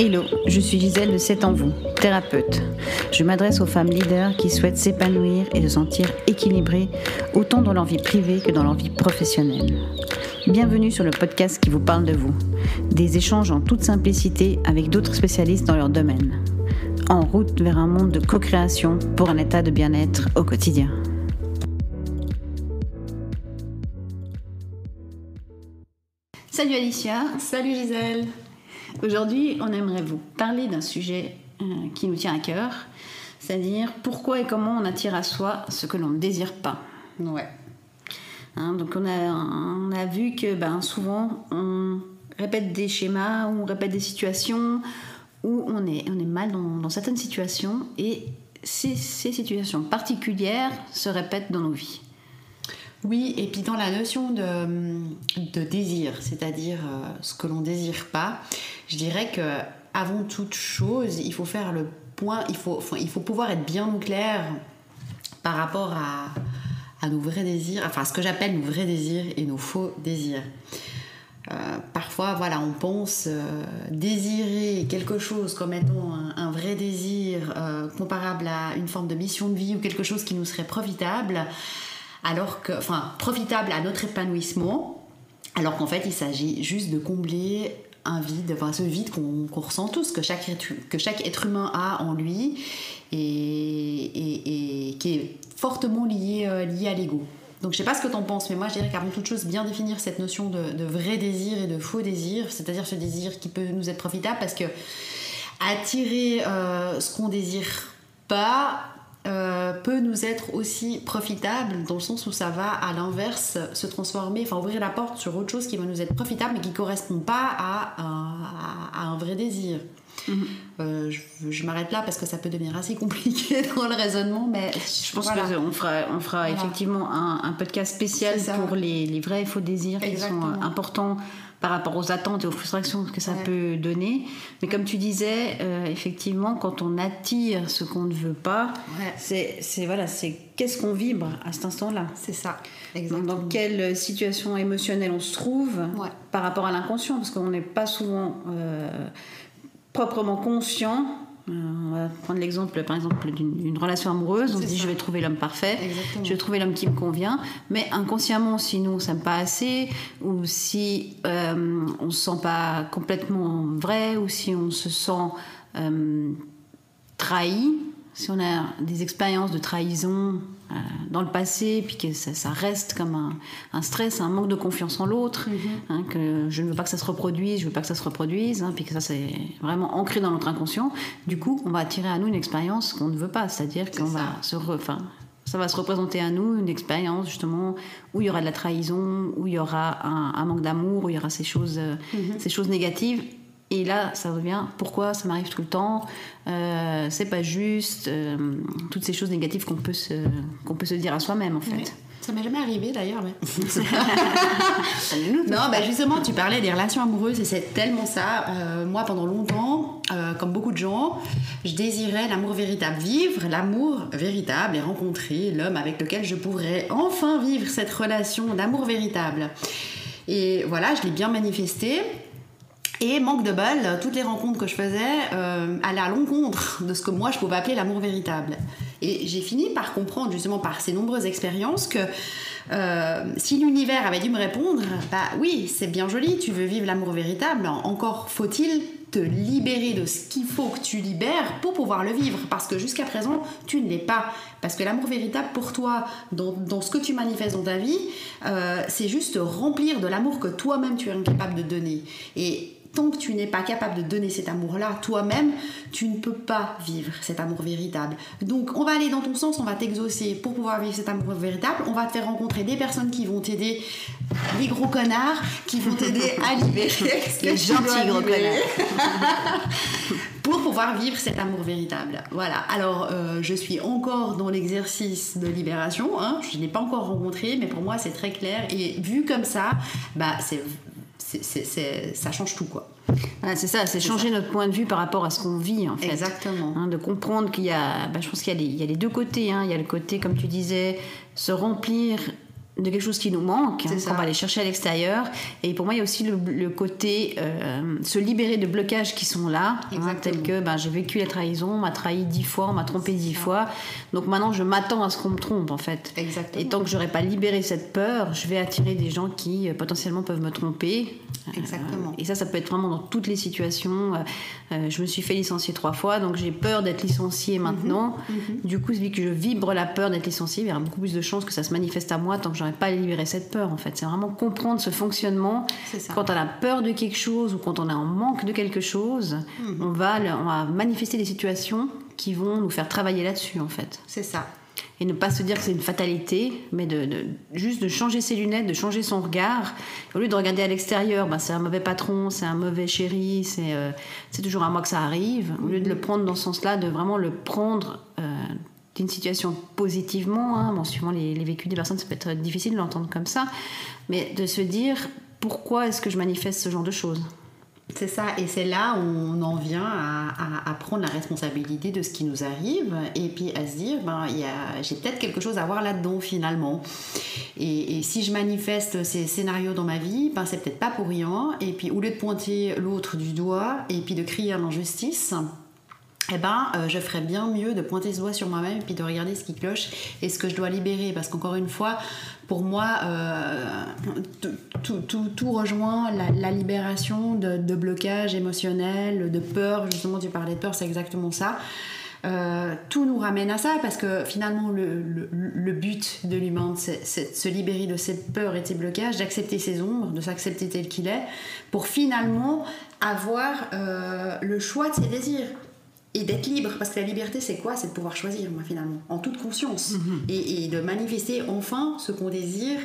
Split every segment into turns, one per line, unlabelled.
Hello, je suis Gisèle de 7 en vous, thérapeute. Je m'adresse aux femmes leaders qui souhaitent s'épanouir et se sentir équilibrées autant dans leur vie privée que dans leur vie professionnelle. Bienvenue sur le podcast qui vous parle de vous. Des échanges en toute simplicité avec d'autres spécialistes dans leur domaine. En route vers un monde de co-création pour un état de bien-être au quotidien. Salut Alicia.
Salut Gisèle.
Aujourd'hui, on aimerait vous parler d'un sujet euh, qui nous tient à cœur, c'est-à-dire pourquoi et comment on attire à soi ce que l'on ne désire pas.
Ouais.
Hein, donc on a, on a vu que ben, souvent on répète des schémas, ou on répète des situations où on est, on est mal dans, dans certaines situations et ces, ces situations particulières se répètent dans nos vies.
Oui, et puis dans la notion de, de désir, c'est-à-dire euh, ce que l'on désire pas, je dirais que avant toute chose, il faut faire le point, il faut, pouvoir être bien clair par rapport à, nos vrais désirs, enfin ce que j'appelle nos vrais désirs et nos faux désirs. Euh, parfois, voilà, on pense euh, désirer quelque chose comme étant un, vrai désir comparable à une forme de mission de vie ou quelque chose qui nous serait profitable, alors que, enfin, profitable à notre épanouissement, alors qu'en fait, il s'agit juste de combler un vide, enfin ce vide qu'on ressent tous, que chaque, que chaque être humain a en lui et, qui est fortement lié, euh, lié à l'ego. Donc je sais pas ce que t'en penses, mais moi je dirais qu'avant toute chose, bien définir cette notion de, de vrai désir et de faux désir, c'est-à-dire ce désir qui peut nous être profitable parce que attirer euh, ce qu'on désire pas euh, peut nous être aussi profitable dans le sens où ça va à l'inverse se transformer, enfin ouvrir la porte sur autre chose qui va nous être profitable mais qui correspond pas à un, à un vrai désir. Euh, je je m'arrête là parce que ça peut devenir assez compliqué dans le raisonnement, mais
Je pense
voilà.
qu'on fera, on fera
Voilà.
effectivement un, un podcast spécial pour les, les vrais et faux désirs qui sont euh, importants par rapport aux attentes et aux frustrations que ça
Ouais.
peut donner. Mais comme tu disais, euh, effectivement, quand on attire ce qu'on ne veut pas,
Ouais.
c'est voilà, c'est qu'est-ce qu'on vibre à cet instant-là?
c'est ça,
Donc,
exactement.
dans quelle situation émotionnelle on se trouve
Ouais.
par rapport à l'inconscient, parce qu'on n'est pas souvent euh, proprement conscient. Euh, on va prendre l'exemple, par exemple, d'une relation amoureuse. On se dit,
ça.
je vais trouver l'homme parfait,
Exactement.
je vais trouver l'homme qui me convient. Mais inconsciemment, si nous, on ne s'aime pas assez, ou si euh, on ne se sent pas complètement vrai, ou si on se sent euh, trahi, si on a des expériences de trahison dans le passé, puis que ça, ça reste comme un, un stress, un manque de confiance en l'autre, hein, que je ne veux pas que ça se reproduise, je veux pas que ça se reproduise, hein, puis que ça c'est vraiment ancré dans notre inconscient. Du coup, on va attirer à nous une expérience qu'on ne veut pas, c'est-à-dire qu'on va se, re- ça va se représenter à nous une expérience justement où il y aura de la trahison, où il y aura un, un manque d'amour, où il y aura ces choses, euh, ces choses négatives. Et là, ça revient. Pourquoi ça m'arrive tout le temps euh, C'est pas juste. euh, toutes ces choses négatives qu'on peut se qu'on peut se dire à soi-même en fait.
Ouais. Ça m'est jamais arrivé d'ailleurs, mais. Non, bah justement, tu parlais des relations amoureuses et c'est tellement ça. Euh, moi, pendant longtemps, euh, comme beaucoup de gens, je désirais l'amour véritable. Vivre l'amour véritable et rencontrer l'homme avec lequel je pourrais enfin vivre cette relation d'amour véritable. Et voilà, je l'ai bien manifesté. Et manque de bol, toutes les rencontres que je faisais euh, allaient à l'encontre de ce que moi je pouvais appeler l'amour véritable. Et j'ai fini par comprendre, justement par ces nombreuses expériences, que euh, si l'univers avait dû me répondre, bah oui, c'est bien joli, tu veux vivre l'amour véritable, encore faut-il te libérer de ce qu'il faut que tu libères pour pouvoir le vivre. Parce que jusqu'à présent, tu ne l'es pas. Parce que l'amour véritable pour toi, dans, ce que tu manifestes dans ta vie, euh, c'est juste remplir de l'amour que toi-même tu es incapable de donner. Et tant que tu n'es pas capable de donner cet amour-là toi-même, tu ne peux pas vivre cet amour véritable. Donc on va aller dans ton sens, on va t'exaucer pour pouvoir vivre cet amour véritable, on va te faire rencontrer des personnes qui vont t'aider, des gros connards, qui vont t'aider à libérer ce que
Les gentils gros
libérer pour pouvoir vivre cet amour véritable. Voilà. Alors, euh, je suis encore dans l'exercice de libération. hein. Je ne l'ai pas encore rencontré, mais pour moi, c'est très clair. Et vu comme ça, bah, c'est, c'est, c'est- c'est- ça change tout, quoi.
C'est ça, c'est changer notre point de vue par rapport à ce qu'on vit en fait.
Exactement.
Hein, de comprendre qu'il y a, bah, je pense qu'il y, a les- il y a les deux côtés. hein. Il y a le côté, comme tu disais, se remplir de quelque chose qui nous manque, hein, qu'on va aller chercher à l'extérieur. Et pour moi, il y a aussi le, le côté euh, se libérer de blocages qui sont là, hein,
Exactement.
tels que ben, j'ai vécu la trahison, on m'a trahi dix fois, on m'a trompé dix
ça.
fois. Donc maintenant, je m'attends à ce qu'on me trompe, en fait.
Exactement.
Et tant que j'aurai pas libéré cette peur, je vais attirer des gens qui euh, potentiellement peuvent me tromper.
Exactement.
Euh, et ça, ça peut être vraiment dans toutes les situations. Je me suis fait licencier trois fois, donc j'ai peur d'être licenciée maintenant. Du coup, vu que je vibre la peur d'être licenciée, il y aura beaucoup plus de chances que ça se manifeste à moi tant que j'aurai pas libéré cette peur. En fait, c'est vraiment comprendre ce fonctionnement. Quand on a peur de quelque chose ou quand on est en manque de quelque chose, on va, on va manifester des situations qui vont nous faire travailler là-dessus, en fait
C'est ça.
et ne pas se dire que c'est une fatalité, mais de, de- juste de changer ses lunettes, de changer son regard. Au lieu de regarder à l'extérieur, ben, c'est un mauvais patron, c'est un mauvais chéri, c'est euh, c'est toujours à moi que ça arrive. Au lieu de le prendre dans ce sens-là, de vraiment le prendre euh, d'une situation positivement. Hein. Bon, suivant les, vécus des personnes, ça peut être difficile de l'entendre comme ça, mais de se dire pourquoi est-ce que je manifeste ce genre de choses?
C'est ça, et c'est là où on en vient à, prendre la responsabilité de ce qui nous arrive et puis à se dire, ben, j'ai peut-être quelque chose à voir là-dedans finalement. Et, et si je manifeste ces scénarios dans ma vie, ben, c'est peut-être pas pour rien. Et puis au lieu de pointer l'autre du doigt et puis de crier à l'injustice, eh ben, euh, je ferais bien mieux de pointer ce doigt sur moi-même et puis de regarder ce qui cloche et ce que je dois libérer. Parce qu'encore une fois, pour moi, euh, tout, rejoint la, libération de, blocage émotionnel, de peur. Justement, tu parlais de peur, c'est exactement ça. Euh, tout nous ramène à ça parce que finalement le, but de l'humain c'est de se libérer de cette peur et de ces blocages, d'accepter ses ombres, de s'accepter tel qu'il est pour finalement avoir le choix de ses désirs et d'être libre. Parce que la liberté c'est quoi? C'est de pouvoir choisir moi finalement. En toute conscience. Et, et de manifester enfin ce qu'on désire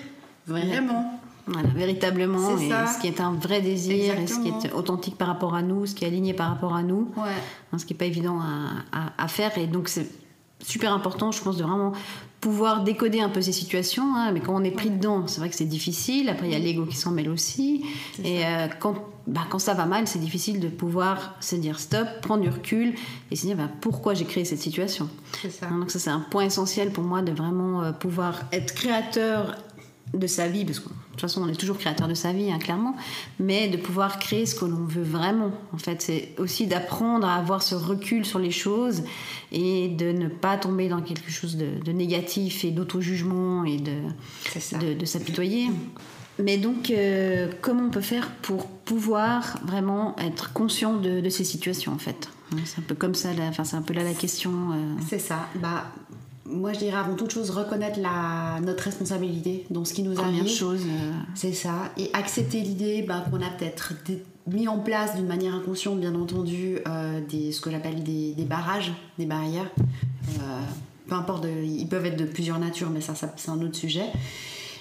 vraiment.
Voilà, véritablement,
C'est
et
ça.
ce qui est un vrai désir, et ce qui est authentique par rapport à nous, ce qui est aligné par rapport à nous.
ouais.
Hein, ce qui n'est pas évident à, à- à faire. Et donc, c'est super important, je pense, de vraiment pouvoir décoder un peu ces situations. hein. mais quand on est pris dedans, c'est vrai que c'est difficile. Après, il y a l'ego qui s'en mêle aussi. Et euh, quand, bah, quand ça va mal, c'est difficile de pouvoir se dire stop, prendre du recul et se dire bah, pourquoi j'ai créé cette situation.
ça
Donc ça c'est un point essentiel pour moi de vraiment euh, pouvoir être créateur de sa vie, parce que de toute façon on est toujours créateur de sa vie, hein, clairement, mais de pouvoir créer ce que l'on veut vraiment. En fait, c'est aussi d'apprendre à avoir ce recul sur les choses et de ne pas tomber dans quelque chose de, de négatif et d'auto-jugement et de, de, de s'apitoyer. Mais donc, euh, comment on peut faire pour pouvoir vraiment être conscient de, de ces situations, en fait? C'est un peu comme ça, la- enfin, c'est un peu là la question. euh,
C'est ça. Bah, moi, je dirais avant toute chose reconnaître la, notre responsabilité dans ce qui nous
Première
arrive.
chose. euh,
C'est ça. Et accepter l'idée bah, qu'on a peut-être mis en place d'une manière inconsciente, bien entendu, euh, des, ce que j'appelle des, des barrages, des barrières. Euh, peu importe, de- ils peuvent être de plusieurs natures, mais ça, ça, c'est un autre sujet.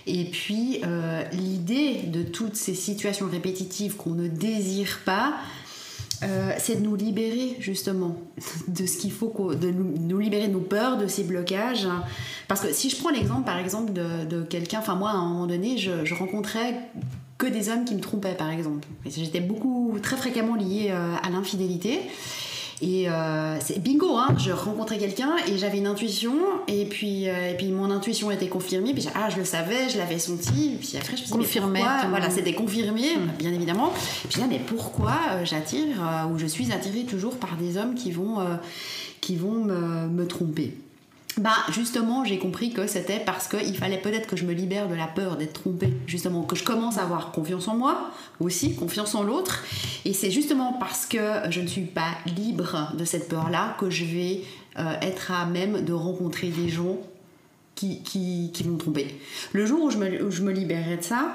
Et puis, euh, l'idée de toutes ces situations répétitives qu'on ne désire pas, euh, c'est de nous libérer justement de ce qu'il faut, de nous, libérer de nos peurs, de ces blocages. Parce que si je prends l'exemple par exemple de, de quelqu'un, enfin moi à un moment donné, je, je rencontrais que des hommes qui me trompaient par exemple. J'étais beaucoup, très fréquemment liée euh, à l'infidélité. Et euh, c'est bingo, hein, je rencontrais quelqu'un et j'avais une intuition, et puis, euh, et puis mon intuition était confirmée, puis j'ai- ah, je le savais, je l'avais senti, et puis après je me suis
Confirmé,
Voilà, c'était confirmé, bien évidemment. Puis là, mais pourquoi euh, j'attire ou je suis attirée toujours par des hommes qui vont, qui vont me, me tromper? Bah justement j'ai compris que c'était parce qu'il fallait peut-être que je me libère de la peur d'être trompée justement que je commence à avoir confiance en moi aussi confiance en l'autre. Et c'est justement parce que je ne suis pas libre de cette peur là que je vais euh, être à même de rencontrer des gens qui, qui, qui vont le jour où je me, où je me libérerai de ça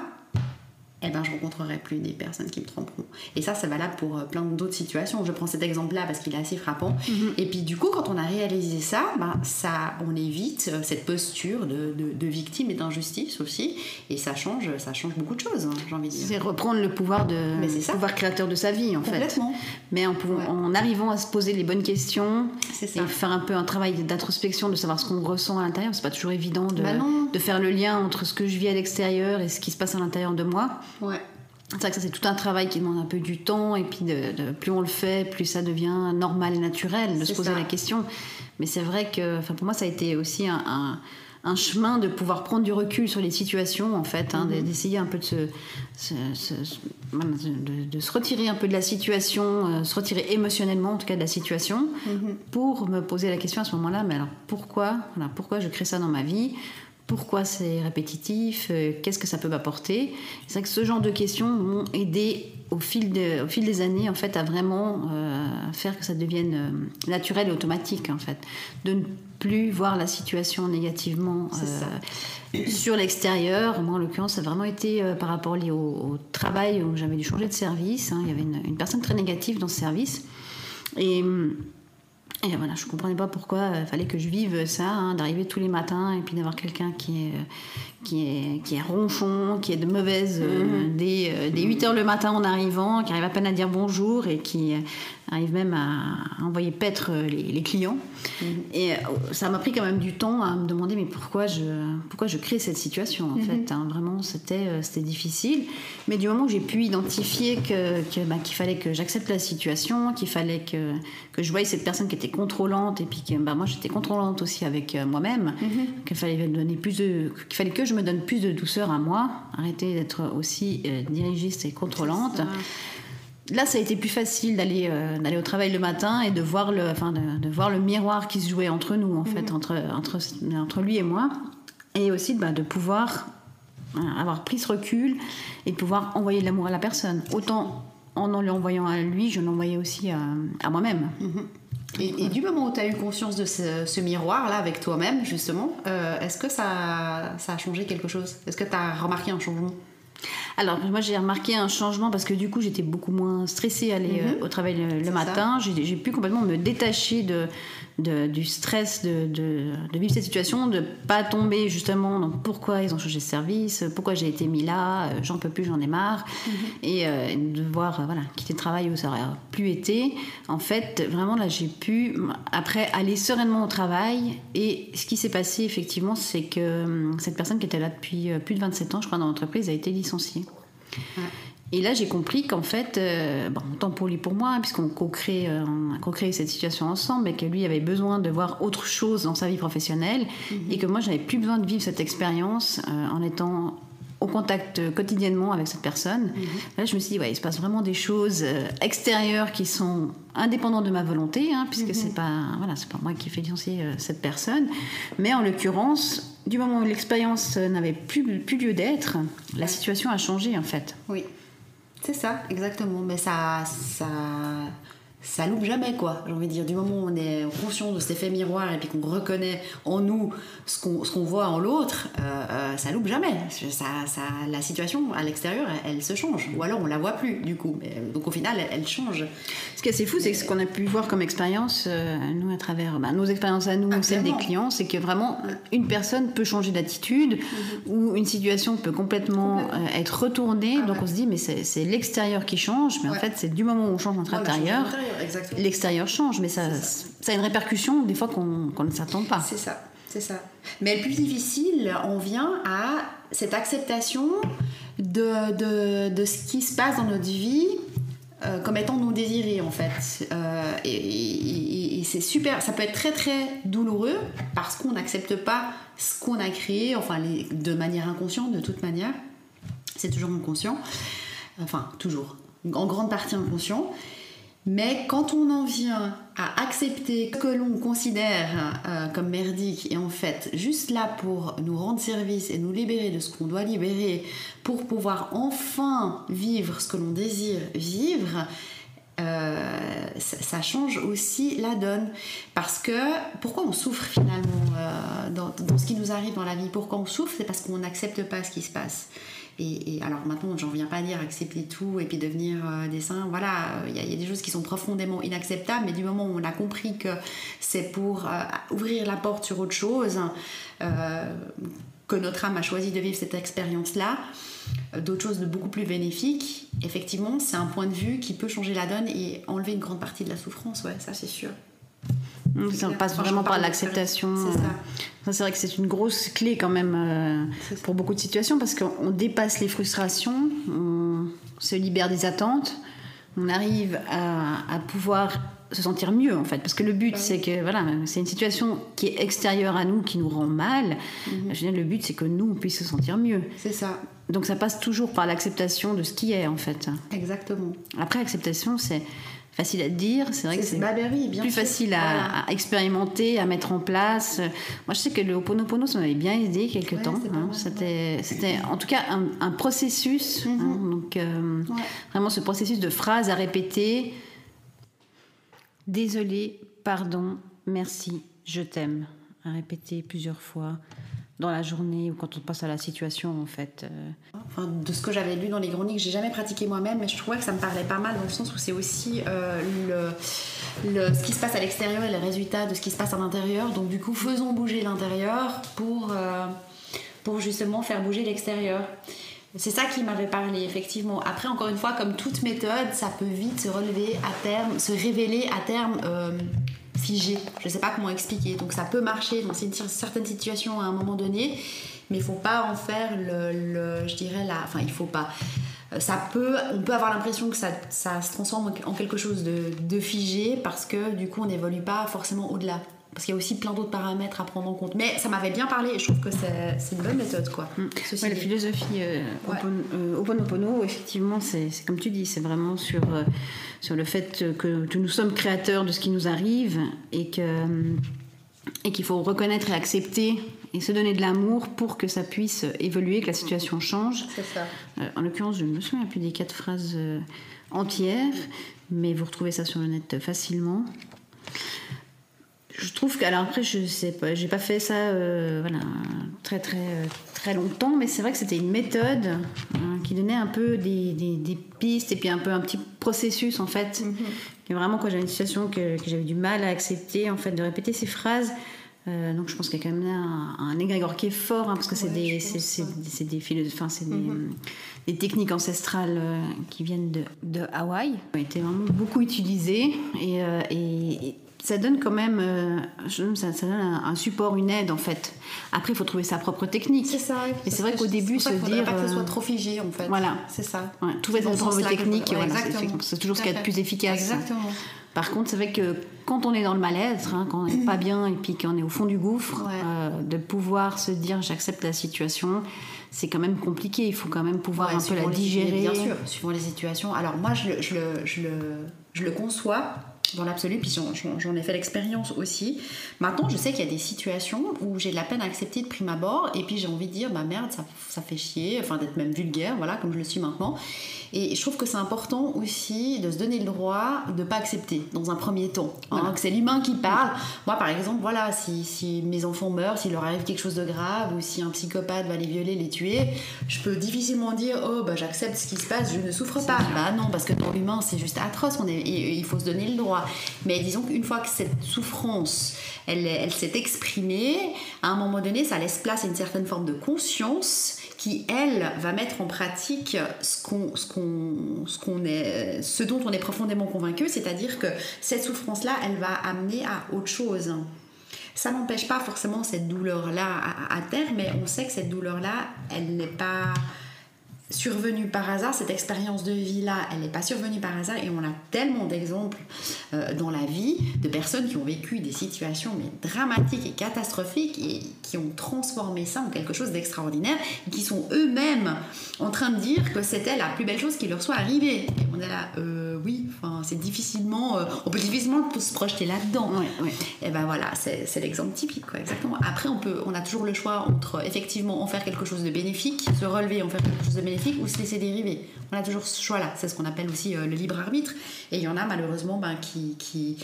eh ben, je rencontrerai plus des personnes qui me tromperont. Et ça, c'est valable pour euh, plein d'autres situations. Je prends cet exemple-là parce qu'il est assez frappant. Et puis, du coup, quand on a réalisé ça, ben, ça on évite euh, cette posture de, de, de victime et d'injustice aussi. Et ça change, ça change beaucoup de choses, hein, j'ai envie de dire.
C'est reprendre le pouvoir de
Mais c'est ça.
pouvoir créateur de sa vie en fait.
Complètement.
Mais en, pouvant-
Ouais.
en arrivant à se poser les bonnes questions et faire un peu un travail d'introspection, de savoir ce qu'on ressent à l'intérieur. C'est pas toujours évident de,
Bah
de faire le lien entre ce que je vis à l'extérieur et ce qui se passe à l'intérieur de moi.
Ouais.
C'est vrai que ça c'est tout un travail qui demande un peu du temps et puis de, de- plus on le fait, plus ça devient normal et naturel de se poser
ça.
la question. Mais c'est vrai que, pour moi ça a été aussi un, un- un chemin de pouvoir prendre du recul sur les situations, en fait, hein, mhm. d'essayer un peu de se, de, se retirer un peu de la situation, euh, se retirer émotionnellement, en tout cas, de la situation, mhm. pour me poser la question à ce moment-là, mais alors pourquoi, voilà, pourquoi je crée ça dans ma vie? Pourquoi c'est répétitif, euh, qu'est-ce que ça peut m'apporter. C'est vrai que ce genre de questions m'ont aidé au fil, au fil des années en fait à vraiment euh, faire que ça devienne euh, naturel et automatique en fait, de ne plus voir la situation négativement sur l'extérieur. Moi en l'occurrence ça a vraiment été par rapport lié au, travail où j'avais dû changer de service. Hein. Il y avait une, une, personne très négative dans ce service et et voilà, je comprenais pas pourquoi il fallait que je vive ça, hein, d'arriver tous les matins et puis d'avoir quelqu'un qui est, qui est, qui est ronchon, qui est de mauvaise euh, mhm. dès, euh, dès, 8 heures le matin en arrivant, qui arrive à peine à dire bonjour et qui arrive même à envoyer paître les, clients. Mhm. Et euh, ça m'a pris quand même du temps à me demander mais pourquoi je, pourquoi je crée cette situation en mhm. fait. Hein. vraiment, c'était euh, c'était difficile. Mais du moment où j'ai pu identifier que, bah, qu'il fallait que j'accepte la situation, qu'il fallait que, que je voyais cette personne qui était contrôlante et puis que bah, moi j'étais contrôlante aussi avec euh, moi-même, qu'il fallait donner plus de, qu'il fallait que je me donne plus de douceur à moi, arrêter d'être aussi dirigiste et contrôlante là, ça a été plus facile d'aller euh, d'aller au travail le matin et de voir le, enfin, de, voir le miroir qui se jouait entre nous, en fait, mhm. entre, entre, entre lui et moi. Et aussi bah, de pouvoir euh, avoir pris ce recul et pouvoir envoyer de l'amour à la personne. Autant en lui envoyant à lui, je l'envoyais aussi à, à moi-même.
Mhm. Et, du moment où tu as eu conscience de ce, miroir-là avec toi-même, justement, euh, est-ce que ça, ça a changé quelque chose? Est-ce que tu as remarqué un changement?
Alors, moi, j'ai remarqué un changement parce que du coup, j'étais beaucoup moins stressée à aller mhm. euh, au travail le, matin. J'ai pu complètement me détacher de, du stress de, vivre cette situation, de pas tomber justement dans pourquoi ils ont changé de service, pourquoi j'ai été mis là, euh, j'en peux plus, j'en ai marre. Mhm. Et euh, de voir, voilà, quitter le travail où ça aurait plus été. En fait, vraiment, là, j'ai pu, après, aller sereinement au travail. Et ce qui s'est passé, effectivement, c'est que cette personne qui était là depuis plus de 27 ans, je crois, dans l'entreprise, a été licenciée. Et là, j'ai compris qu'en fait, euh, bon, tant pour lui pour moi, puisqu'on co-crée euh, co cette situation ensemble, mais que lui avait besoin de voir autre chose dans sa vie professionnelle, mhm. et que moi, j'avais plus besoin de vivre cette expérience euh, en étant au contact quotidiennement avec cette personne. Mhm. Là, je me suis dit, ouais, il se passe vraiment des choses extérieures qui sont indépendantes de ma volonté, hein, puisque mhm. c'est pas, voilà, c'est pas moi qui fais licencier cette personne. Mais en l'occurrence, du moment où l'expérience n'avait plus, plus lieu d'être, la situation a changé en fait.
Oui, c'est ça, exactement. Mais ça, ça, ça loupe jamais, quoi. J'ai envie de dire, du moment où on est conscient de cet effet miroir et puis qu'on reconnaît en nous ce qu'on qu'on voit en l'autre, euh, euh, ça loupe jamais. Ça, ça, la situation à l'extérieur, elle, se change. Ou alors on la voit plus, du coup. Mais, donc au final, elle, change.
Ce qui est assez fou, c'est que ce qu'on a pu voir comme expérience, euh, nous, à travers bah, nos expériences à nous, celles des clients, c'est que vraiment, une personne peut changer d'attitude mm-hmm. ou une situation peut complètement, être retournée. Ah donc on se dit, mais c'est l'extérieur qui change. Mais en fait, c'est du moment où on change notre intérieur l'extérieur change, mais ça, ça, a une répercussion des fois qu'on ne s'attend pas.
C'est ça, c'est ça. Mais le plus difficile, on vient à cette acceptation de, de, de ce qui se passe dans notre vie euh, comme étant non désiré en fait. Euh, et, c'est super, ça peut être très très douloureux parce qu'on n'accepte pas ce qu'on a créé, enfin de manière inconsciente de toute manière. C'est toujours inconscient, enfin toujours, en grande partie inconscient. Mais quand on en vient à accepter que l'on considère euh, comme merdique et en fait juste là pour nous rendre service et nous libérer de ce qu'on doit libérer pour pouvoir enfin vivre ce que l'on désire vivre, euh, ça, change aussi la donne. Parce que pourquoi on souffre finalement euh, dans, dans, ce qui nous arrive dans la vie? Pourquoi on souffre? C'est parce qu'on n'accepte pas ce qui se passe. Et, alors maintenant, j'en viens pas à dire accepter tout et puis devenir euh, des saints. Voilà, il y, a des choses qui sont profondément inacceptables, mais du moment où on a compris que c'est pour euh, ouvrir la porte sur autre chose, euh, que notre âme a choisi de vivre cette expérience-là, d'autres choses de beaucoup plus bénéfiques, effectivement, c'est un point de vue qui peut changer la donne et enlever une grande partie de la souffrance, ouais, ça c'est sûr.
Ça passe vraiment par l'acceptation. C'est vrai que c'est une grosse clé quand même euh, pour beaucoup de situations parce qu'on dépasse les frustrations, on se libère des attentes, on arrive à, pouvoir se sentir mieux en fait. Parce que le but c'est que voilà c'est une situation qui est extérieure à nous qui nous rend mal. Dire, le but c'est que nous on puisse se sentir mieux.
C'est ça,
donc ça passe toujours par l'acceptation de ce qui est en fait.
Exactement.
après acceptation c'est facile à dire c'est vrai que c'est
bah, bah oui,
plus
sûr.
facile à,
Voilà.
à expérimenter, à mettre en place. Moi, je sais que le Ho'oponopono, ça m'avait bien aidé quelque
Ouais,
temps. hein. C'était, en tout cas un, un processus.
Mhm.
hein. donc, euh,
Ouais.
vraiment ce processus de phrases à répéter. Désolé, pardon, merci, je t'aime. À répéter plusieurs fois dans la journée ou quand on passe à la situation, en fait. Euh,
de ce que j'avais lu dans les chroniques, j'ai jamais pratiqué moi-même, mais je trouvais que ça me parlait pas mal dans le sens où c'est aussi euh, le, ce qui se passe à l'extérieur et les résultats de ce qui se passe à l'intérieur. Donc du coup, faisons bouger l'intérieur pour, euh, pour justement faire bouger l'extérieur. C'est ça qui m'avait parlé, effectivement. Après, encore une fois, comme toute méthode, ça peut vite se relever à terme, se révéler à terme figé. Je sais pas comment expliquer. Donc ça peut marcher dans une certaine situation à un moment donné, mais il faut pas en faire le, je dirais là, enfin il faut pas. Euh, Ça peut, on peut avoir l'impression que ça, ça se transforme en quelque chose de, de figé parce que du coup on n'évolue pas forcément au-delà. Parce qu'il y a aussi plein d'autres paramètres à prendre en compte. Mais ça m'avait bien parlé et je trouve que c'est une bonne méthode quoi.
Ouais, la philosophie euh,
Ouais.
Hopon- euh, Ho'oponopono, effectivement, c'est comme tu dis, c'est vraiment sur, euh, sur le fait que, que nous sommes créateurs de ce qui nous arrive et que euh, et qu'il faut reconnaître et accepter et se donner de l'amour pour que ça puisse évoluer, que la situation change.
C'est ça.
Euh, en l'occurrence, je ne me souviens plus des quatre phrases euh, entières, mais vous retrouvez ça sur le net facilement. Je trouve que, alors après, je sais pas, j'ai pas fait ça euh, voilà, très très euh, très longtemps, mais c'est vrai que c'était une méthode hein, qui donnait un peu des, des- des pistes et puis un peu un petit processus en fait. Et vraiment, quand j'avais une situation que, que j'avais du mal à accepter, en fait, de répéter ces phrases. euh, donc je pense qu'il y a quand même un, un égrégore qui est fort, hein, parce que c'est
Ouais,
des,
je
c'est,
ouais.
c'est des, des, des techniques ancestrales euh, qui viennent de, de Hawaï, qui ont été vraiment beaucoup utilisées. Euh, et ça donne quand même euh, ça, ça donne un, un support, une aide en fait. Après, il faut trouver sa propre technique.
C'est ça.
Mais c'est vrai qu'au début, se dire,
pas que ce
euh,
soit trop figé en fait.
voilà.
C'est ça.
Ouais, trouver sa propre technique,
ouais,
voilà, c'est- toujours ce qu'il y a de plus efficace.
Exactement.
Par contre, c'est vrai que quand on est dans le mal-être, hein, quand on n'est pas bien et puis qu'on est au fond du gouffre,
Ouais.
euh, de pouvoir se dire j'accepte la situation, c'est quand même compliqué. Il faut quand même pouvoir
Ouais,
un peu la digérer.
Bien sûr, suivant les situations. Alors moi, je le conçois dans l'absolu, puis j'en- ai fait l'expérience aussi. Maintenant, je sais qu'il y a des situations où j'ai de la peine à accepter de prime abord, et puis j'ai envie de dire, bah merde, ça, ça fait chier, enfin d'être même vulgaire, voilà, comme je le suis maintenant. Et je trouve que c'est important aussi de se donner le droit de pas accepter dans un premier temps. hein,
Voilà.
que c'est l'humain qui parle. Moi, par exemple, voilà, si, si mes enfants meurent, s'il leur arrive quelque chose de grave, ou si un psychopathe va les violer, les tuer, je peux difficilement dire oh bah j'accepte ce qui se passe, je ne souffre pas. Bah non, parce que pour l'humain c'est juste atroce. On est, et- et il faut se donner le droit. Mais disons qu'une fois que cette souffrance, elle, s'est exprimée, à un moment donné, ça laisse place à une certaine forme de conscience qui, elle, va mettre en pratique ce, qu'on, est, ce dont on est profondément convaincu, c'est-à-dire que cette souffrance-là, elle va amener à autre chose. Ça n'empêche pas forcément cette douleur-là à, à terme, mais on sait que cette douleur-là, elle n'est pas survenue par hasard, cette expérience de vie-là, elle n'est pas survenue par hasard et on a tellement d'exemples euh, dans la vie de personnes qui ont vécu des situations mais dramatiques et catastrophiques et qui ont transformé ça en quelque chose d'extraordinaire et qui sont eux-mêmes en train de dire que c'était la plus belle chose qui leur soit arrivée. Et on est là, euh, oui, enfin, c'est difficilement, euh, on peut difficilement se projeter là-dedans.
Ouais, ouais.
Et ben voilà, c'est l'exemple typique, quoi, exactement. Après, on, peut, on a toujours le choix entre effectivement en faire quelque chose de bénéfique, se relever, en faire quelque chose de bénéfique ou se laisser dériver. On a toujours ce choix-là. C'est ce qu'on appelle aussi euh, le libre arbitre. Et il y en a malheureusement ben, qui, qui,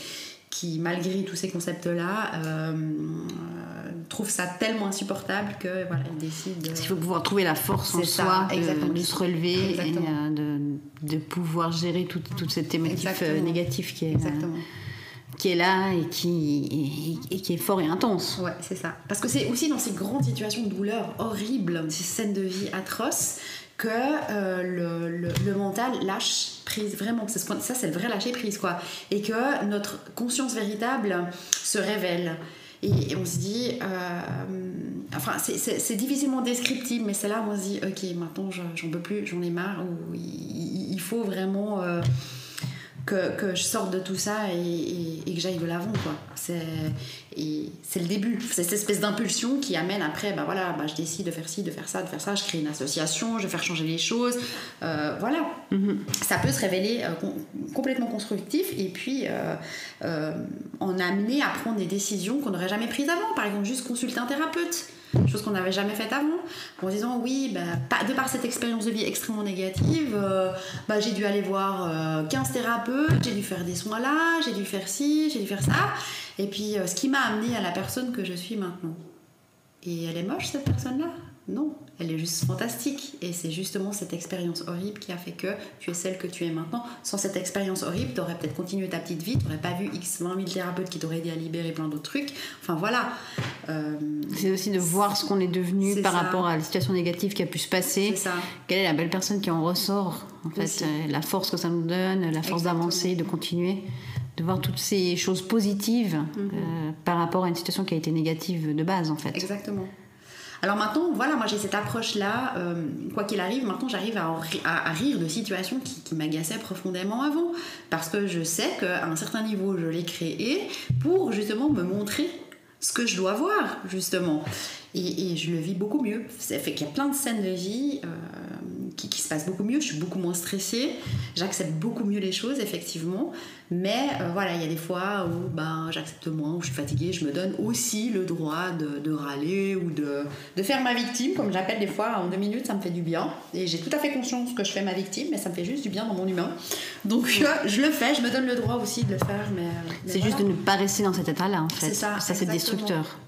qui, malgré tous ces concepts-là, euh, euh, trouvent ça tellement insupportable que voilà, ils décident. de-
Parce qu'il faut pouvoir trouver la force en
ça,
soi de- se relever
Exactement.
et euh, de, de pouvoir gérer toute, toute cette thématique euh,
Exactement.
négative qui est, euh,
Exactement.
qui est là et qui, et, et qui est fort et intense.
Ouais, c'est ça. Parce que c'est aussi dans ces grandes situations de douleur horribles, ces scènes de vie atroces, que euh, le, le- le mental lâche prise. Vraiment, qu'on- ça c'est le vrai lâcher prise, quoi. Et que notre conscience véritable se révèle. Et, on se dit, euh, enfin, c'est- difficilement descriptible, mais c'est là où on se dit, ok, maintenant je- j'en peux plus, j'en ai marre, ou il, il faut vraiment. Que, que, je sorte de tout ça et, et, que j'aille de l'avant quoi. C'est c'est le début. C'est cette espèce d'impulsion qui amène après bah voilà bah, je décide de faire ci de faire ça de faire ça je crée une association je vais faire changer les choses euh, voilà. Mm-hmm. ça peut se révéler euh, complètement constructif et puis euh, en amener à prendre des décisions qu'on n'aurait jamais prises avant. Par exemple juste consulter un thérapeute chose qu'on n'avait jamais faite avant, en disant oui, bah, de par cette expérience de vie extrêmement négative, euh, bah, j'ai dû aller voir 15 euh, thérapeutes, j'ai dû faire des soins là, j'ai dû faire ci, j'ai dû faire ça, et puis euh, ce qui m'a amené à la personne que je suis maintenant. Et elle est moche cette personne-là? Non, elle est juste fantastique. Et c'est justement cette expérience horrible qui a fait que tu es celle que tu es maintenant. Sans cette expérience horrible, tu aurais peut-être continué ta petite vie, tu n'aurais pas vu X 20 000 thérapeutes qui t'auraient aidé à libérer plein d'autres trucs. Enfin voilà.
Euh, c'est aussi de voir ce qu'on est devenu par rapport à la situation négative qui a pu se passer. Quelle est la belle personne qui en ressort En fait, euh, la force que ça nous donne, la force d'avancer, de continuer de voir toutes ces choses positives mhm. euh, par rapport à une situation qui a été négative de base en fait.
Exactement. Alors maintenant, voilà, moi j'ai cette approche-là, euh, quoi qu'il arrive, maintenant j'arrive à, rire de situations qui, m'agaçaient profondément avant, parce que je sais qu'à un certain niveau, je l'ai créé pour justement me montrer ce que je dois voir, justement. Et, je le vis beaucoup mieux. Ça fait qu'il y a plein de scènes de vie euh, qui, qui, se passent beaucoup mieux, je suis beaucoup moins stressée, j'accepte beaucoup mieux les choses, effectivement. Mais euh, voilà, il y a des fois où ben, j'accepte moins, où je suis fatiguée, je me donne aussi le droit de, de râler ou de, de, faire ma victime, comme j'appelle des fois, en deux minutes, ça me fait du bien. Et j'ai tout à fait conscience que je fais ma victime, mais ça me fait juste du bien dans mon humain. Donc euh, je le fais, je me donne le droit aussi de le faire. Mais,
c'est juste de ne pas rester dans cet état-là, en fait. Ça, ça c'est destructeur.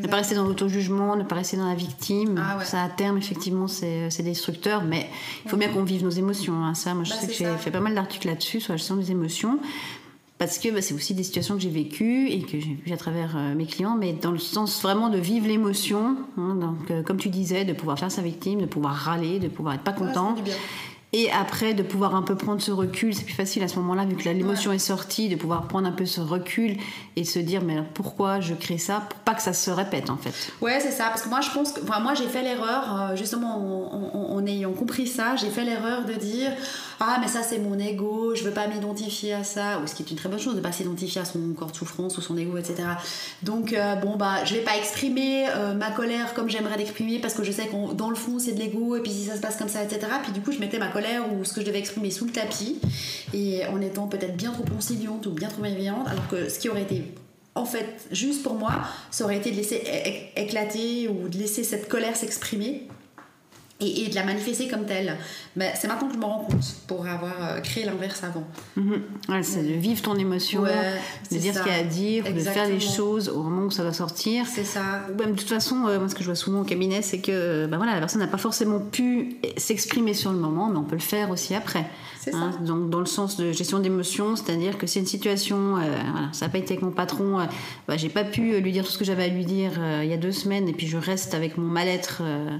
Ne pas rester dans l'auto-jugement, ne pas rester dans la victime. Ah ça, à terme, effectivement, c'est destructeur. Mais il faut bien qu'on vive nos émotions. Hein. Ça, moi, je bah, sais que j'ai fait pas mal d'articles là-dessus, sur la gestion des émotions. Parce que bah, c'est aussi des situations que j'ai vécues et que j'ai vues à travers euh, mes clients, mais dans le sens vraiment de vivre l'émotion. Hein. donc, euh, comme tu disais, de pouvoir faire sa victime, de pouvoir râler, de pouvoir être pas content. Et après, de pouvoir un peu prendre ce recul, c'est plus facile à ce moment-là, vu que l'émotion est sortie, de pouvoir prendre un peu ce recul et se dire, mais pourquoi je crée ça? Pour pas que ça se répète, en fait.
Ouais, c'est ça. Parce que moi, je pense que. Enfin, moi, j'ai fait l'erreur, euh, justement, en, ayant compris ça, j'ai fait l'erreur de dire, ah, mais ça, c'est mon ego, je veux pas m'identifier à ça. Ou ce qui est une très bonne chose, de pas s'identifier à son corps de souffrance ou son ego, etc. Donc, euh, bon, bah, je vais pas exprimer euh, ma colère comme j'aimerais l'exprimer parce que je sais que dans le fond, c'est de l'ego, et puis si ça se passe comme ça, etc. Puis du coup, je mettais ma colère ou ce que je devais exprimer sous le tapis et en étant peut-être bien trop conciliante ou bien trop bienveillante alors que ce qui aurait été en fait juste pour moi ça aurait été de laisser éclater ou de laisser cette colère s'exprimer et, de la manifester comme telle. Mais c'est maintenant que je me rends compte pour avoir euh, créé l'inverse avant.
Mhm. c'est de vivre ton émotion, de dire ce qu'il y a à dire, de faire les choses au moment où ça va sortir.
C'est ça.
de toute façon, euh, moi ce que je vois souvent au cabinet, c'est que ben voilà, la personne n'a pas forcément pu s'exprimer sur le moment, mais on peut le faire aussi après. Hein. ça. Donc dans le sens de gestion d'émotions, c'est-à-dire que c'est une situation, euh, voilà, ça n'a pas été avec mon patron, bah, j'ai pas pu lui dire tout ce que j'avais à lui dire il y a deux semaines, et puis je reste avec mon mal-être euh,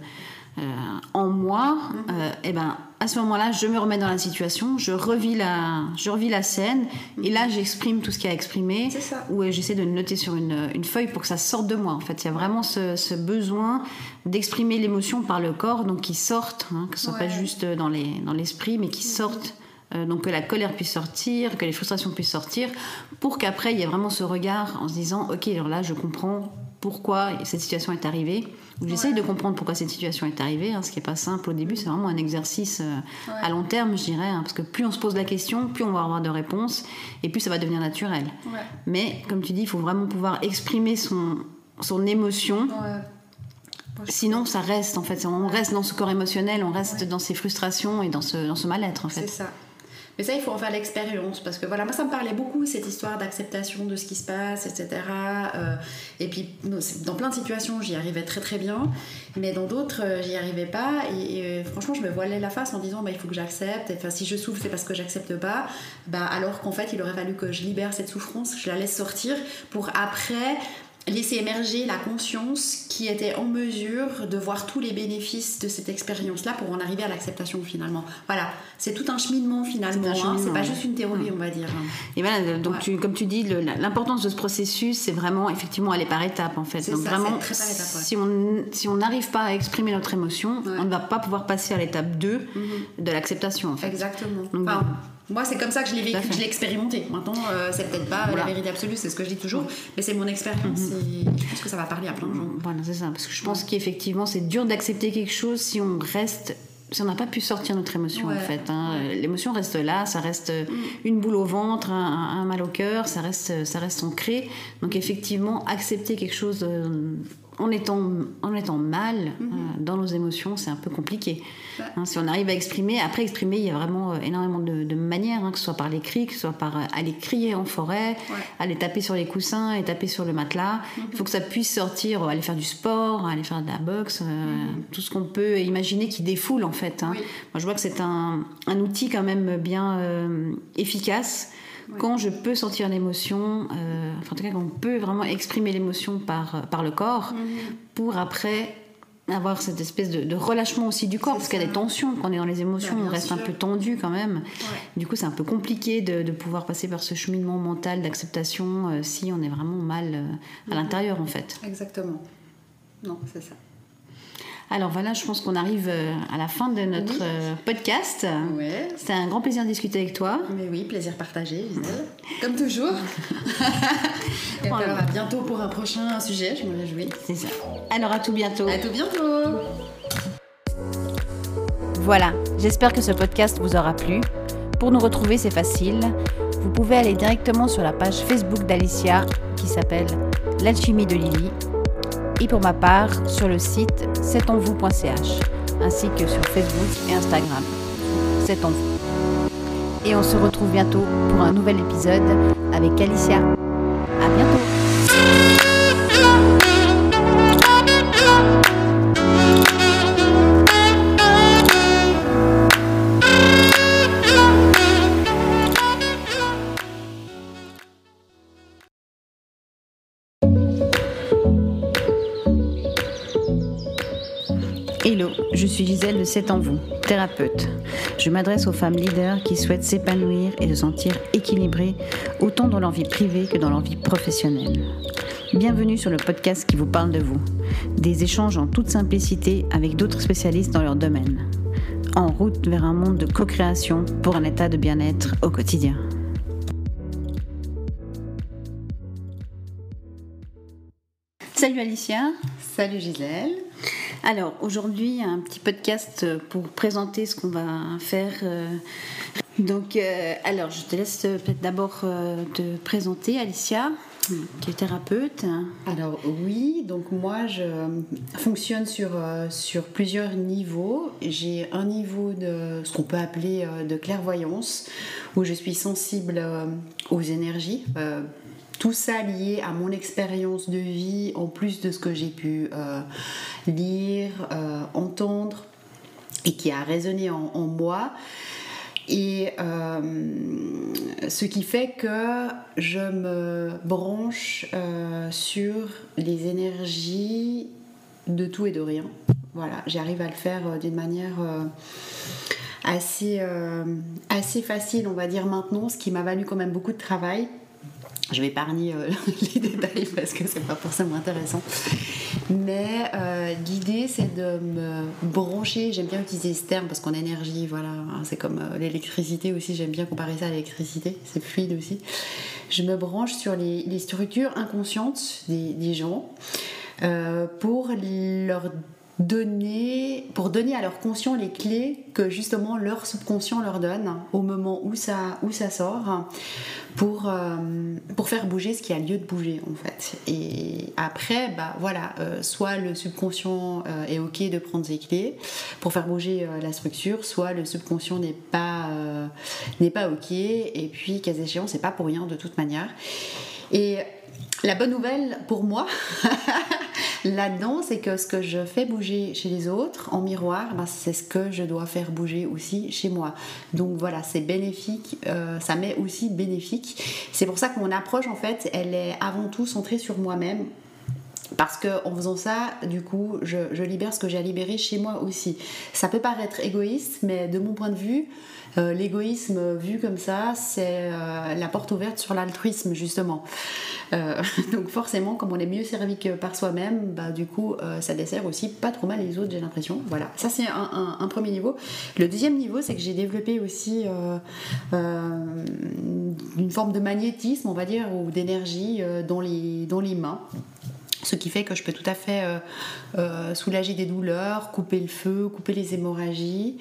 en moi, et euh, eh ben, à ce moment-là, je me remets dans la situation, je revis la, je revis la scène, et là, j'exprime tout ce qu'il y a à exprimer, ou j'essaie de noter sur une, une, feuille pour que ça sorte de moi. En fait, il y a vraiment ce, besoin d'exprimer l'émotion par le corps, donc qui sorte, hein, que ce soit pas juste dans l'esprit, dans mais qui mhm. sorte euh, donc que la colère puisse sortir, que les frustrations puissent sortir, pour qu'après il y ait vraiment ce regard en se disant ok alors là je comprends pourquoi cette situation est arrivée. J'essaye de comprendre pourquoi cette situation est arrivée, hein, ce qui n'est pas simple au début, c'est vraiment un exercice euh, à long terme, je dirais, hein, parce que plus on se pose la question, plus on va avoir de réponses, et plus ça va devenir naturel. Mais comme tu dis, il faut vraiment pouvoir exprimer son, son émotion. Sinon, ça reste en fait. On reste dans ce corps émotionnel, on reste dans ses frustrations et dans ce, dans ce mal-être en fait.
C'est ça. Mais ça, il faut en faire l'expérience parce que voilà, moi ça me parlait beaucoup cette histoire d'acceptation de ce qui se passe, etc. Euh, et puis dans plein de situations, j'y arrivais très très bien, mais dans d'autres, euh, j'y arrivais pas. Et, euh, franchement, je me voilais la face en disant bah, il faut que j'accepte. Enfin, si je souffre, c'est parce que j'accepte pas. Bah, alors qu'en fait, il aurait fallu que je libère cette souffrance, je la laisse sortir pour après laisser émerger la conscience qui était en mesure de voir tous les bénéfices de cette expérience-là pour en arriver à l'acceptation finalement. Voilà, c'est tout un cheminement finalement, c'est hein. pas juste une théorie on va dire.
Et voilà, donc tu, comme tu dis, l'importance de ce processus, c'est vraiment effectivement aller par étapes en fait. Donc ça, vraiment, très par étapes, si on si on n'arrive pas à exprimer notre émotion, on ne va pas pouvoir passer à l'étape 2 mhm. de l'acceptation en fait.
Exactement. Moi, c'est comme ça que je l'ai vécu, je l'ai expérimenté. Maintenant, euh, c'est peut-être pas la vérité absolue, c'est ce que je dis toujours, mais c'est mon expérience et je pense que ça va parler à plein de gens.
Voilà, c'est ça. Parce que je pense qu'effectivement, c'est dur d'accepter quelque chose si on reste si on n'a pas pu sortir notre émotion en fait. Hein. L'émotion reste là, ça reste mm. une boule au ventre, un, mal au cœur, ça reste, ça reste ancré. Donc effectivement, accepter quelque chose euh, en étant, en étant mal mhm. euh, dans nos émotions, c'est un peu compliqué. Hein, si on arrive à exprimer, après exprimer, il y a vraiment euh, énormément de, manières, hein, que ce soit par l'écrit, que ce soit par euh, aller crier en forêt, aller taper sur les coussins et taper sur le matelas. Mhm. Il faut que ça puisse sortir, aller faire du sport, aller faire de la boxe, mhm. tout ce qu'on peut imaginer qui défoule en fait. Hein. Moi, je vois que c'est un, un, outil quand même bien efficace quand je peux sentir l'émotion, euh, enfin, en tout cas, quand on peut vraiment exprimer l'émotion par, euh, par le corps, mhm. pour après avoir cette espèce de, relâchement aussi du corps, parce qu'il y a des tensions, quand on est dans les émotions, bah, on reste un peu tendu quand même. Du coup, c'est un peu compliqué de, de, pouvoir passer par ce cheminement mental d'acceptation euh, si on est vraiment mal à mhm. l'intérieur, en fait.
Exactement. Non, c'est ça.
Alors voilà, je pense qu'on arrive euh, à la fin de notre euh, podcast. Ouais. C'était un grand plaisir de discuter avec toi.
Mais oui, plaisir partagé. Comme toujours. Et alors à bientôt pour un prochain sujet, je me réjouis.
C'est ça. Alors à tout bientôt.
À tout bientôt.
Voilà, j'espère que ce podcast vous aura plu. Pour nous retrouver, c'est facile. Vous pouvez aller directement sur la page Facebook d'Alicia qui s'appelle L'alchimie de Lily et pour ma part sur le site c'estenvous.ch ainsi que sur Facebook et Instagram. C'est en vous. Et on se retrouve bientôt pour un nouvel épisode avec Alicia. À bientôt. Suis Gisèle de C'est en vous, thérapeute. Je m'adresse aux femmes leaders qui souhaitent s'épanouir et se sentir équilibrées autant dans leur vie privée que dans leur vie professionnelle. Bienvenue sur le podcast qui vous parle de vous. Des échanges en toute simplicité avec d'autres spécialistes dans leur domaine. En route vers un monde de co-création pour un état de bien-être au quotidien. Salut Alicia.
Salut Gisèle.
Alors aujourd'hui, un petit podcast pour présenter ce qu'on va faire. Euh. Donc, euh, alors je te laisse peut-être d'abord euh, te présenter, Alicia, qui est thérapeute.
Alors oui, donc moi je fonctionne sur, sur plusieurs niveaux. J'ai un niveau de ce qu'on peut appeler de clairvoyance, où je suis sensible aux énergies tout ça lié à mon expérience de vie, en plus de ce que j'ai pu euh, lire, euh, entendre et qui a résonné en, moi. Et euh, ce qui fait que je me branche sur les énergies de tout et de rien. Voilà, j'arrive à le faire d'une manière assez, assez facile, on va dire maintenant, ce qui m'a valu quand même beaucoup de travail je vais épargner euh, les détails parce que c'est pas forcément intéressant. Mais euh, l'idée, c'est de me brancher. J'aime bien utiliser ce terme parce qu'en énergie, voilà, hein, c'est comme euh, l'électricité aussi. J'aime bien comparer ça à l'électricité. C'est fluide aussi. Je me branche sur les, structures inconscientes des, des gens pour leur donner, pour donner à leur conscient les clés que justement leur subconscient leur donne au moment où ça, où ça sort pour, euh, pour faire bouger ce qui a lieu de bouger en fait. Et après, bah voilà, euh, soit le subconscient euh, est ok de prendre ses clés pour faire bouger la structure, soit le subconscient n'est pas, n'est pas ok et puis cas échéant, c'est pas pour rien de toute manière. Et la bonne nouvelle pour moi, là-dedans, c'est que ce que je fais bouger chez les autres en miroir, ben, c'est ce que je dois faire bouger aussi chez moi. Donc voilà, c'est bénéfique, euh, ça m'est aussi bénéfique. C'est pour ça que mon approche, en fait, elle est avant tout centrée sur moi-même Parce qu'en faisant ça, du coup, je, je libère ce que j'ai à libérer chez moi aussi. Ça peut paraître égoïste, mais de mon point de vue, euh, l'égoïsme vu comme ça, c'est euh, la porte ouverte sur l'altruisme justement. Euh, donc forcément, comme on est mieux servi que par soi-même, bah, du coup, ça dessert aussi pas trop mal les autres, j'ai l'impression. Voilà, ça c'est un, premier niveau. Le deuxième niveau, c'est que j'ai développé aussi une forme de magnétisme, on va dire, ou d'énergie dans, les, dans les mains ce qui fait que je peux tout à fait soulager des douleurs, couper le feu, couper les hémorragies.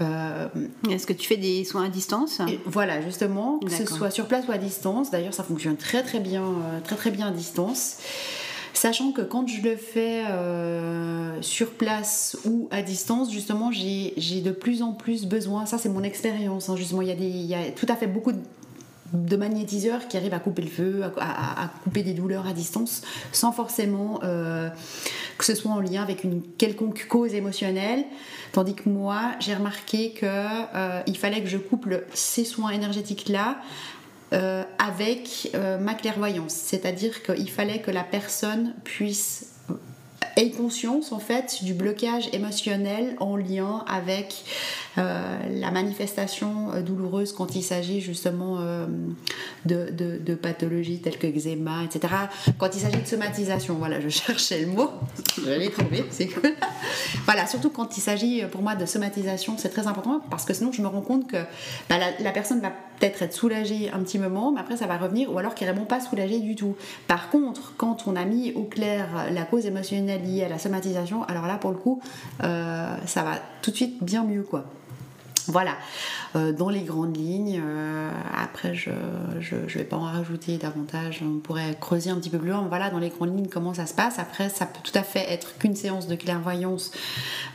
Euh, Est-ce que tu fais des soins à distance?
Voilà, justement, que ce soit sur place ou à distance. D'ailleurs, ça fonctionne très très bien, euh, très très bien à distance. Sachant que quand je le fais euh, sur place ou à distance, justement, j'ai de plus en plus besoin, ça c'est mon expérience, hein, justement, il y, a des, il y a tout à fait beaucoup de de magnétiseurs qui arrivent à couper le feu, à, couper des douleurs à distance, sans forcément euh, que ce soit en lien avec une quelconque cause émotionnelle. Tandis que moi, j'ai remarqué qu'il euh, fallait que je couple ces soins énergétiques-là euh, avec ma clairvoyance. C'est-à-dire qu'il fallait que la personne puisse ait conscience en fait du blocage émotionnel en lien avec euh, la manifestation euh, douloureuse quand il s'agit justement euh, de, de, pathologies telles que eczéma, etc. Quand il s'agit de somatisation, voilà, je cherchais le mot, je l'ai trouvé, c'est cool. voilà, surtout quand il s'agit pour moi de somatisation, c'est très important parce que sinon je me rends compte que bah, la, personne va peut-être être soulagée un petit moment, mais après ça va revenir, ou alors carrément pas soulagée du tout. Par contre, quand on a mis au clair la cause émotionnelle liée à la somatisation, alors là pour le coup, ça va tout de suite bien mieux quoi. Voilà, euh, dans les grandes lignes. Euh, après, je ne vais pas en rajouter davantage. On pourrait creuser un petit peu plus. Voilà, dans les grandes lignes, comment ça se passe. Après, ça peut tout à fait être qu'une séance de clairvoyance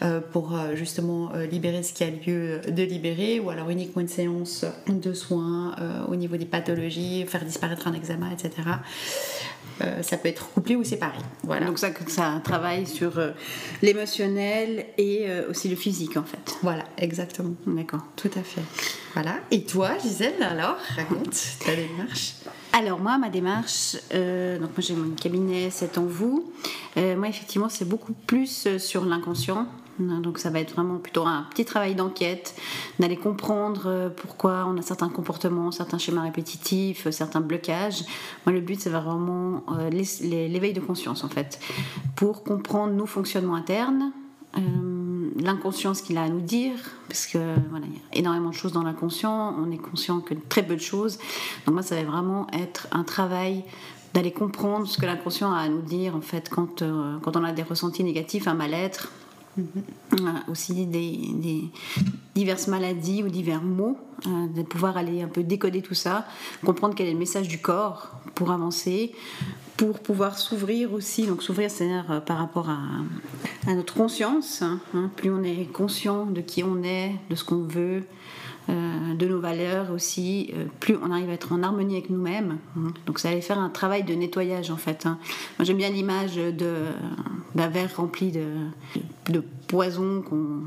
euh, pour justement libérer ce qui a lieu de libérer, ou alors uniquement une séance de soins au niveau des pathologies, faire disparaître un examen, etc. Euh, ça peut être couplé ou séparé. Voilà.
Donc ça, ça travaille sur euh, l'émotionnel et euh, aussi le physique en fait.
Voilà, exactement.
D'accord.
Tout à fait. Voilà. Et toi, Gisèle, alors, raconte ta démarche.
Alors moi, ma démarche, donc moi j'ai mon cabinet C'est en vous. moi effectivement, c'est beaucoup plus sur l'inconscient. Donc ça va être vraiment plutôt un petit travail d'enquête, d'aller comprendre euh, pourquoi on a certains comportements, certains schémas répétitifs, euh, certains blocages. Moi le but c'est vraiment euh, l'éveil de conscience en fait, pour comprendre nos fonctionnements internes, l'inconscient ce qu'il a à nous dire, parce que voilà, il y a énormément de choses dans l'inconscient, on est conscient que très peu de choses. Donc moi ça va vraiment être un travail d'aller comprendre ce que l'inconscient a à nous dire en fait quand, quand on a des ressentis négatifs, un mal-être aussi des, diverses maladies ou divers mots, euh, de pouvoir aller un peu décoder tout ça, comprendre quel est le message du corps pour avancer, pour pouvoir s'ouvrir aussi. Donc s'ouvrir, c'est-à-dire euh, par rapport à, notre conscience. Hein. plus on est conscient de qui on est, de ce qu'on veut, euh, de nos valeurs aussi, euh, plus on arrive à être en harmonie avec nous-mêmes. Hein. Donc ça allait faire un travail de nettoyage en fait. Hein. Moi j'aime bien l'image d'un verre rempli de, de poison qu'on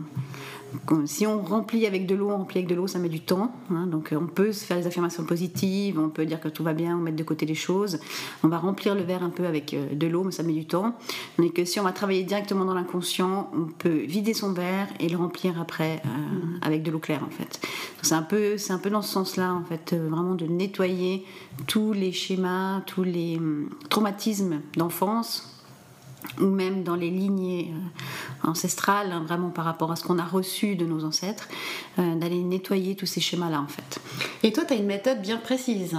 si on remplit avec de l'eau, on remplit avec de l'eau, ça met du temps. Hein. donc on peut se faire des affirmations positives, on peut dire que tout va bien, on met de côté les choses. On va remplir le verre un peu avec euh, de l'eau, mais ça met du temps. Mais que si on va travailler directement dans l'inconscient, on peut vider son verre et le remplir après euh, avec de l'eau claire en fait. C'est un peu, c'est un peu dans ce sens-là en fait, euh, vraiment de nettoyer tous les schémas, tous les hum, traumatismes d'enfance ou même dans les lignées euh, ancestrales, hein, vraiment par rapport à ce qu'on a reçu de nos ancêtres, euh, d'aller nettoyer tous ces schémas-là en fait.
Et toi, tu as une méthode bien précise.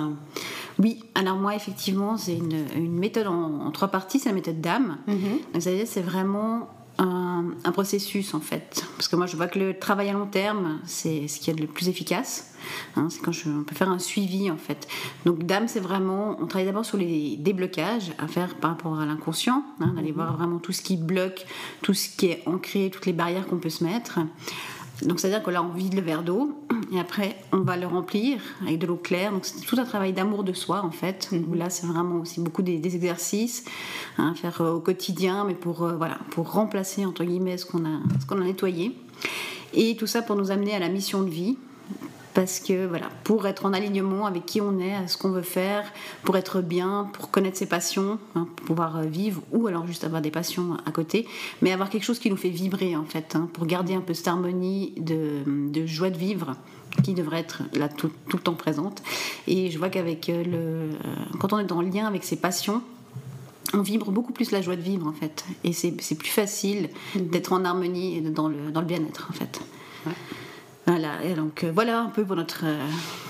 Oui, alors moi effectivement, c'est une, méthode en, trois parties, c'est la méthode d'âme. Mm-hmm. c'est vraiment un, processus en fait. Parce que moi je vois que le travail à long terme, c'est ce qui est le plus efficace. Hein, c'est quand je, on peut faire un suivi en fait. Donc dame, c'est vraiment, on travaille d'abord sur les déblocages à faire par rapport à l'inconscient, hein, d'aller voir vraiment tout ce qui bloque, tout ce qui est ancré, toutes les barrières qu'on peut se mettre. Donc c'est-à-dire que là, on vide le verre d'eau et après, on va le remplir avec de l'eau claire. Donc c'est tout un travail d'amour de soi en fait. Mhm. là, c'est vraiment aussi beaucoup des, exercices à hein, faire euh, au quotidien, mais pour euh, voilà, pour remplacer entre guillemets ce qu'on a, ce qu'on a nettoyé. Et tout ça pour nous amener à la mission de vie parce que voilà, pour être en alignement avec qui on est, ce qu'on veut faire, pour être bien, pour connaître ses passions, hein, pour pouvoir euh, vivre ou alors juste avoir des passions à côté, mais avoir quelque chose qui nous fait vibrer en fait, hein, pour garder un peu cette harmonie de, joie de vivre qui devrait être là tout, le temps présente. Et je vois qu'avec euh, le, euh, quand on est en lien avec ses passions, on vibre beaucoup plus la joie de vivre en fait. Et c'est plus facile d'être en harmonie et dans le bien-être en fait. Voilà, et donc euh, voilà un peu pour notre euh,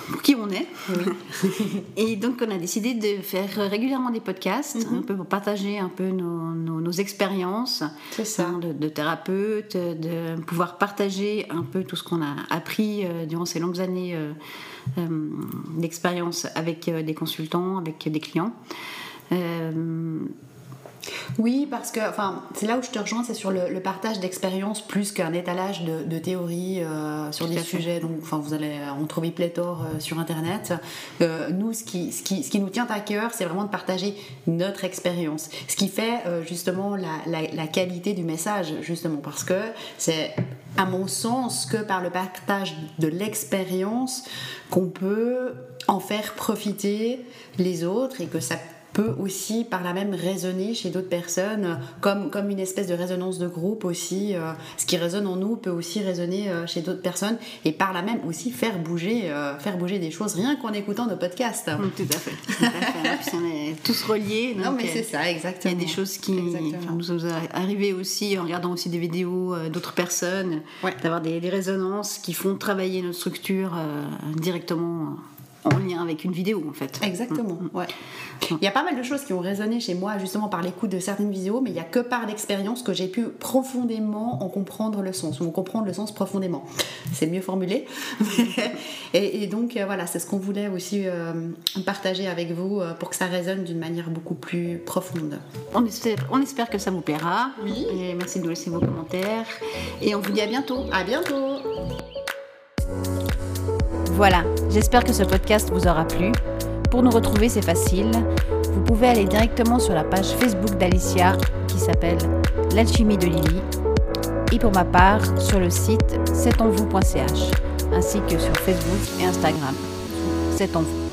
pour qui on est. et donc on a décidé de faire régulièrement des podcasts, mhm. un peu pour partager un peu nos, nos, expériences
ça.
Hein, de, de, thérapeute, de pouvoir partager un peu tout ce qu'on a appris euh, durant ces longues années d'expérience avec des consultants, avec des clients.
Oui, parce que enfin, c'est là où je te rejoins, c'est sur le, partage d'expériences plus qu'un étalage de, de théories euh, sur des sujets. Donc, enfin, vous allez en trouver pléthore euh, sur Internet. Euh, nous, ce qui, ce, qui, ce qui nous tient à cœur, c'est vraiment de partager notre expérience. Ce qui fait justement la, la, qualité du message, justement, parce que c'est à mon sens que par le partage de l'expérience qu'on peut en faire profiter les autres et que ça peut aussi par la même résonner chez d'autres personnes, comme, comme une espèce de résonance de groupe aussi. Euh, ce qui résonne en nous peut aussi résonner euh, chez d'autres personnes et par la même aussi faire bouger, euh, faire bouger des choses rien qu'en écoutant nos podcasts.
tout à fait. Tout à fait. on est tous reliés.
non, mais c'est ça, exactement.
Il y a des choses qui nous sont arrivées aussi en regardant aussi des vidéos d'autres personnes, d'avoir des, des, résonances qui font travailler notre structure directement en lien avec une vidéo en fait.
Exactement, mm, mm. ouais. Il y a pas mal de choses qui ont résonné chez moi justement par l'écoute de certaines vidéos, mais il n'y a que par l'expérience que j'ai pu profondément en comprendre le sens, ou en comprendre le sens profondément. C'est mieux formulé. et, donc euh, voilà, c'est ce qu'on voulait aussi euh, partager avec vous euh, pour que ça résonne d'une manière beaucoup plus profonde.
On espère, on espère que ça vous plaira.
Oui.
Et merci de nous laisser vos commentaires. Et on vous dit à bientôt.
À bientôt.
Voilà, j'espère que ce podcast vous aura plu. Pour nous retrouver, c'est facile. Vous pouvez aller directement sur la page Facebook d'Alicia qui s'appelle L'alchimie de Lily. Et pour ma part, sur le site c'estenvous.ch ainsi que sur Facebook et Instagram. C'est en vous.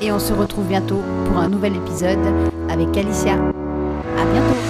Et on se retrouve bientôt pour un nouvel épisode avec Alicia. À bientôt!